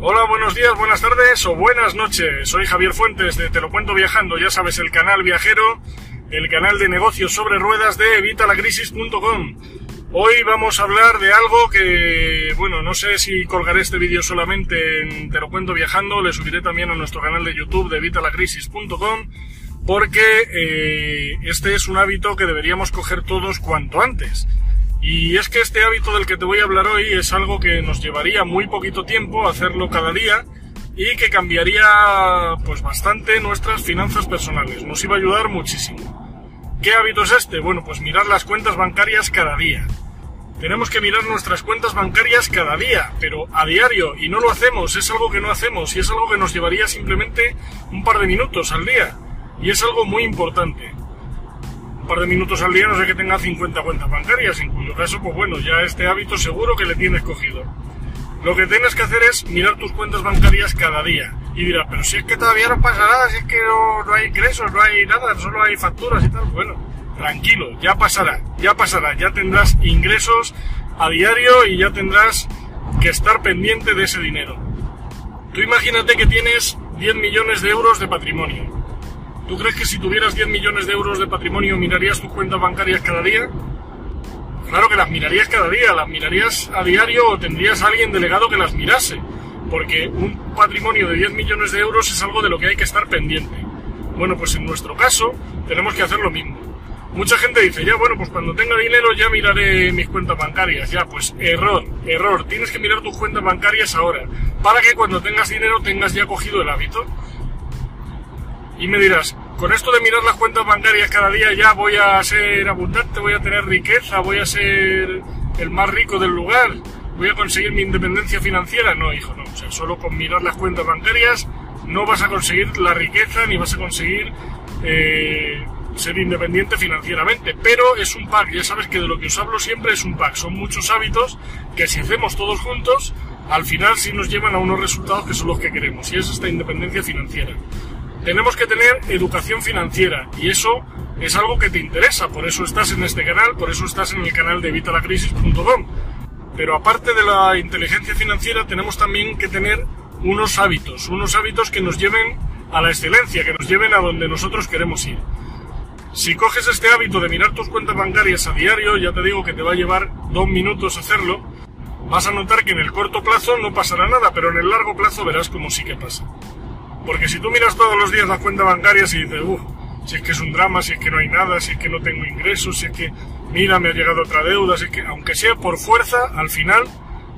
Hola, buenos días, buenas tardes o buenas noches. Soy Javier Fuentes de Te lo cuento viajando, ya sabes, el canal viajero, el canal de negocios sobre ruedas de evitalacrisis.com. Hoy vamos a hablar de algo que, bueno, no sé si colgaré este vídeo solamente en Te lo cuento viajando, le subiré también a nuestro canal de YouTube de evitalacrisis.com porque eh, este es un hábito que deberíamos coger todos cuanto antes. Y es que este hábito del que te voy a hablar hoy es algo que nos llevaría muy poquito tiempo hacerlo cada día y que cambiaría pues bastante nuestras finanzas personales. Nos iba a ayudar muchísimo. ¿Qué hábito es este? Bueno, pues mirar las cuentas bancarias cada día. Tenemos que mirar nuestras cuentas bancarias cada día, pero a diario, y no lo hacemos, es algo que no hacemos, y es algo que nos llevaría simplemente un par de minutos al día. Y es algo muy importante par de minutos al día no sé que tenga 50 cuentas bancarias, en cuyo caso, pues bueno, ya este hábito seguro que le tienes cogido. Lo que tienes que hacer es mirar tus cuentas bancarias cada día. Y dirás, pero si es que todavía no pasa nada, si es que no, hay ingresos, no hay nada, solo hay facturas y tal. Bueno, tranquilo, ya pasará, ya pasará, ya tendrás ingresos a diario y ya tendrás que estar pendiente de ese dinero. Tú imagínate que tienes 10 millones de euros de patrimonio ¿Tú crees que si tuvieras 10 millones de euros de patrimonio mirarías tus cuentas bancarias cada día? Claro que las mirarías cada día, las mirarías a diario o tendrías a alguien delegado que las mirase, porque un patrimonio de 10 millones de euros es algo de lo que hay que estar pendiente. Bueno, pues en nuestro caso tenemos que hacer lo mismo. Mucha gente dice, ya bueno, pues cuando tenga dinero ya miraré mis cuentas bancarias. Ya, pues error, error. Tienes que mirar tus cuentas bancarias ahora, para que cuando tengas dinero tengas ya cogido el hábito. Y me dirás, con esto de mirar las cuentas bancarias cada día ya voy a ser abundante, voy a tener riqueza, voy a ser el más rico del lugar, voy a conseguir mi independencia financiera. No, hijo, no. O sea, solo con mirar las cuentas bancarias no vas a conseguir la riqueza ni vas a conseguir eh, ser independiente financieramente. Pero es un pack, ya sabes que de lo que os hablo siempre es un pack. Son muchos hábitos que si hacemos todos juntos, al final sí nos llevan a unos resultados que son los que queremos. Y es esta independencia financiera tenemos que tener educación financiera y eso es algo que te interesa, por eso estás en este canal, por eso estás en el canal de evitalacrisis.com. Pero aparte de la inteligencia financiera tenemos también que tener unos hábitos, unos hábitos que nos lleven a la excelencia, que nos lleven a donde nosotros queremos ir. Si coges este hábito de mirar tus cuentas bancarias a diario, ya te digo que te va a llevar dos minutos hacerlo, vas a notar que en el corto plazo no pasará nada, pero en el largo plazo verás como sí que pasa. Porque si tú miras todos los días la cuenta bancaria y dices, uff, si es que es un drama, si es que no hay nada, si es que no tengo ingresos, si es que, mira, me ha llegado otra deuda, si es que, aunque sea por fuerza, al final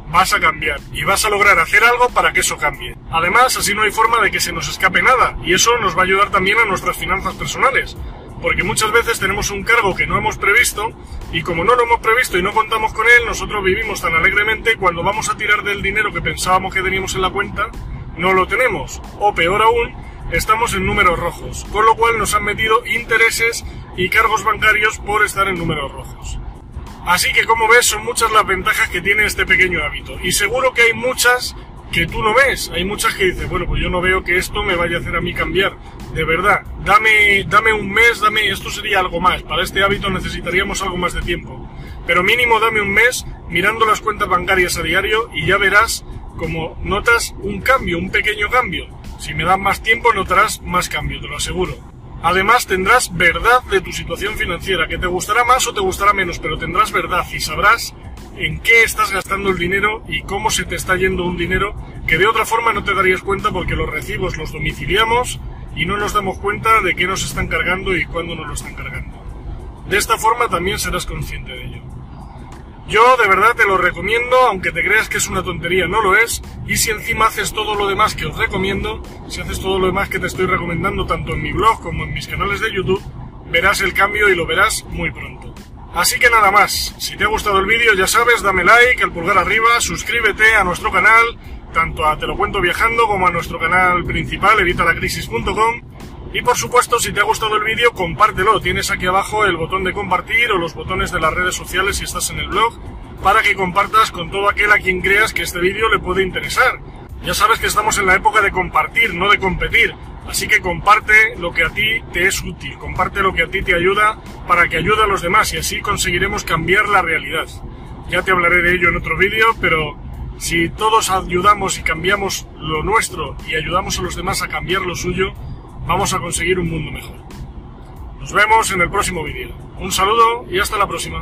vas a cambiar y vas a lograr hacer algo para que eso cambie. Además, así no hay forma de que se nos escape nada y eso nos va a ayudar también a nuestras finanzas personales. Porque muchas veces tenemos un cargo que no hemos previsto y como no lo hemos previsto y no contamos con él, nosotros vivimos tan alegremente cuando vamos a tirar del dinero que pensábamos que teníamos en la cuenta, no lo tenemos. O peor aún, estamos en números rojos, con lo cual nos han metido intereses y cargos bancarios por estar en números rojos. Así que como ves, son muchas las ventajas que tiene este pequeño hábito. Y seguro que hay muchas que tú no ves. Hay muchas que dices, bueno, pues yo no veo que esto me vaya a hacer a mí cambiar. De verdad, dame, dame un mes, dame, esto sería algo más. Para este hábito necesitaríamos algo más de tiempo. Pero mínimo dame un mes mirando las cuentas bancarias a diario y ya verás como notas un cambio, un pequeño cambio. Si me das más tiempo notarás más cambio, te lo aseguro. Además tendrás verdad de tu situación financiera, que te gustará más o te gustará menos, pero tendrás verdad y sabrás en qué estás gastando el dinero y cómo se te está yendo un dinero que de otra forma no te darías cuenta porque los recibos los domiciliamos y no nos damos cuenta de qué nos están cargando y cuándo nos lo están cargando. De esta forma también serás consciente de ello. Yo de verdad te lo recomiendo, aunque te creas que es una tontería, no lo es. Y si encima haces todo lo demás que os recomiendo, si haces todo lo demás que te estoy recomendando tanto en mi blog como en mis canales de YouTube, verás el cambio y lo verás muy pronto. Así que nada más, si te ha gustado el vídeo ya sabes, dame like, el pulgar arriba, suscríbete a nuestro canal, tanto a Te lo cuento viajando como a nuestro canal principal, evitalacrisis.com y por supuesto, si te ha gustado el vídeo, compártelo. Tienes aquí abajo el botón de compartir o los botones de las redes sociales si estás en el blog, para que compartas con todo aquel a quien creas que este vídeo le puede interesar. Ya sabes que estamos en la época de compartir, no de competir. Así que comparte lo que a ti te es útil, comparte lo que a ti te ayuda para que ayude a los demás y así conseguiremos cambiar la realidad. Ya te hablaré de ello en otro vídeo, pero Si todos ayudamos y cambiamos lo nuestro y ayudamos a los demás a cambiar lo suyo, vamos a conseguir un mundo mejor. Nos vemos en el próximo vídeo. Un saludo y hasta la próxima.